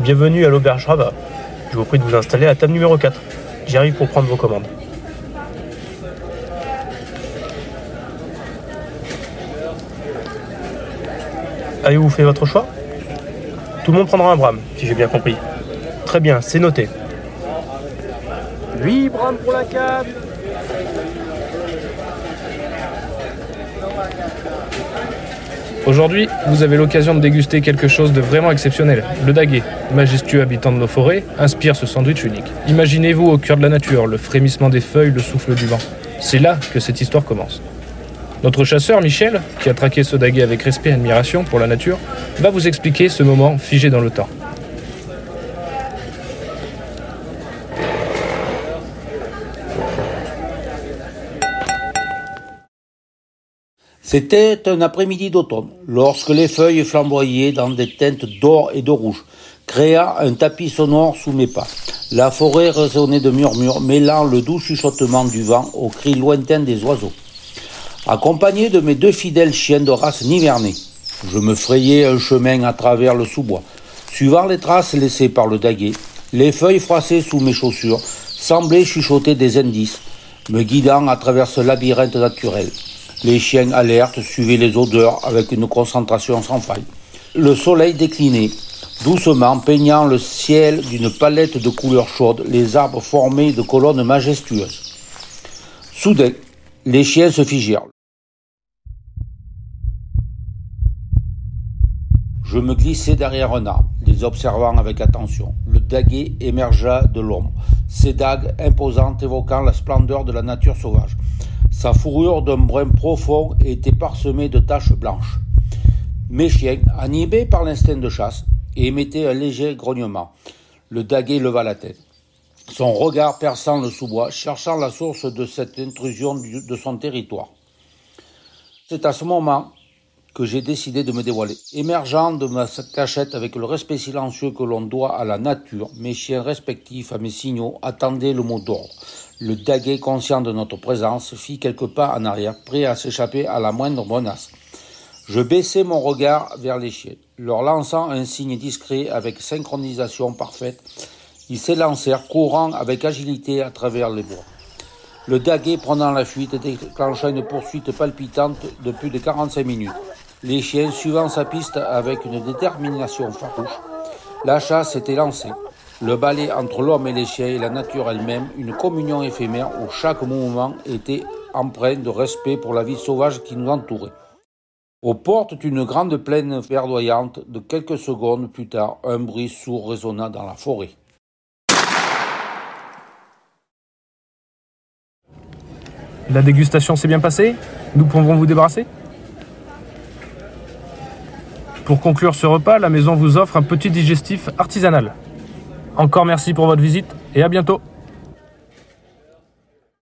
Bienvenue à l'auberge Rava. Je vous prie de vous installer à table numéro 4. J'arrive pour prendre vos commandes. Avez-vous fait votre choix? Tout le monde prendra un brame, si j'ai bien compris. Très bien, c'est noté. 8 brames pour la cave Aujourd'hui, vous avez l'occasion de déguster quelque chose de vraiment exceptionnel. Le daguet, majestueux habitant de nos forêts, inspire ce sandwich unique. Imaginez-vous au cœur de la nature, le frémissement des feuilles, le souffle du vent. C'est là que cette histoire commence. Notre chasseur, Michel, qui a traqué ce daguet avec respect et admiration pour la nature, va vous expliquer ce moment figé dans le temps. C'était un après-midi d'automne, lorsque les feuilles flamboyaient dans des teintes d'or et de rouge, créant un tapis sonore sous mes pas. La forêt résonnait de murmures, mêlant le doux chuchotement du vent aux cris lointains des oiseaux. Accompagné de mes deux fidèles chiens de race nivernais, je me frayais un chemin à travers le sous-bois, suivant les traces laissées par le daguet. Les feuilles froissées sous mes chaussures semblaient chuchoter des indices, me guidant à travers ce labyrinthe naturel. Les chiens alertes suivaient les odeurs avec une concentration sans faille. Le soleil déclinait, doucement peignant le ciel d'une palette de couleurs chaudes, les arbres formés de colonnes majestueuses. Soudain, les chiens se figèrent. Je me glissai derrière un arbre, les observant avec attention. Le daguet émergea de l'ombre, ses dagues imposantes évoquant la splendeur de la nature sauvage. Sa fourrure d'un brun profond était parsemée de taches blanches. Mes chiens, animés par l'instinct de chasse, émettaient un léger grognement. Le daguet leva la tête. Son regard perçant le sous-bois, cherchant la source de cette intrusion de son territoire. C'est à ce moment que j'ai décidé de me dévoiler. Émergeant de ma cachette avec le respect silencieux que l'on doit à la nature, mes chiens respectifs à mes signaux attendaient le mot d'ordre. Le daguet, conscient de notre présence, fit quelques pas en arrière, prêt à s'échapper à la moindre menace. Je baissai mon regard vers les chiens, leur lançant un signe discret avec synchronisation parfaite. Ils s'élancèrent, courant avec agilité à travers les bois. Le daguet, prenant la fuite, déclencha une poursuite palpitante de plus de 45 minutes. Les chiens suivant sa piste avec une détermination farouche. La chasse était lancée. Le balai entre l'homme et les chiens et la nature elle-même, une communion éphémère où chaque mouvement était empreint de respect pour la vie sauvage qui nous entourait. Aux portes d'une grande plaine verdoyante, de quelques secondes plus tard, un bruit sourd résonna dans la forêt. La dégustation s'est bien passée? Nous pouvons vous débarrasser? Pour conclure ce repas, la maison vous offre un petit digestif artisanal. Encore merci pour votre visite et à bientôt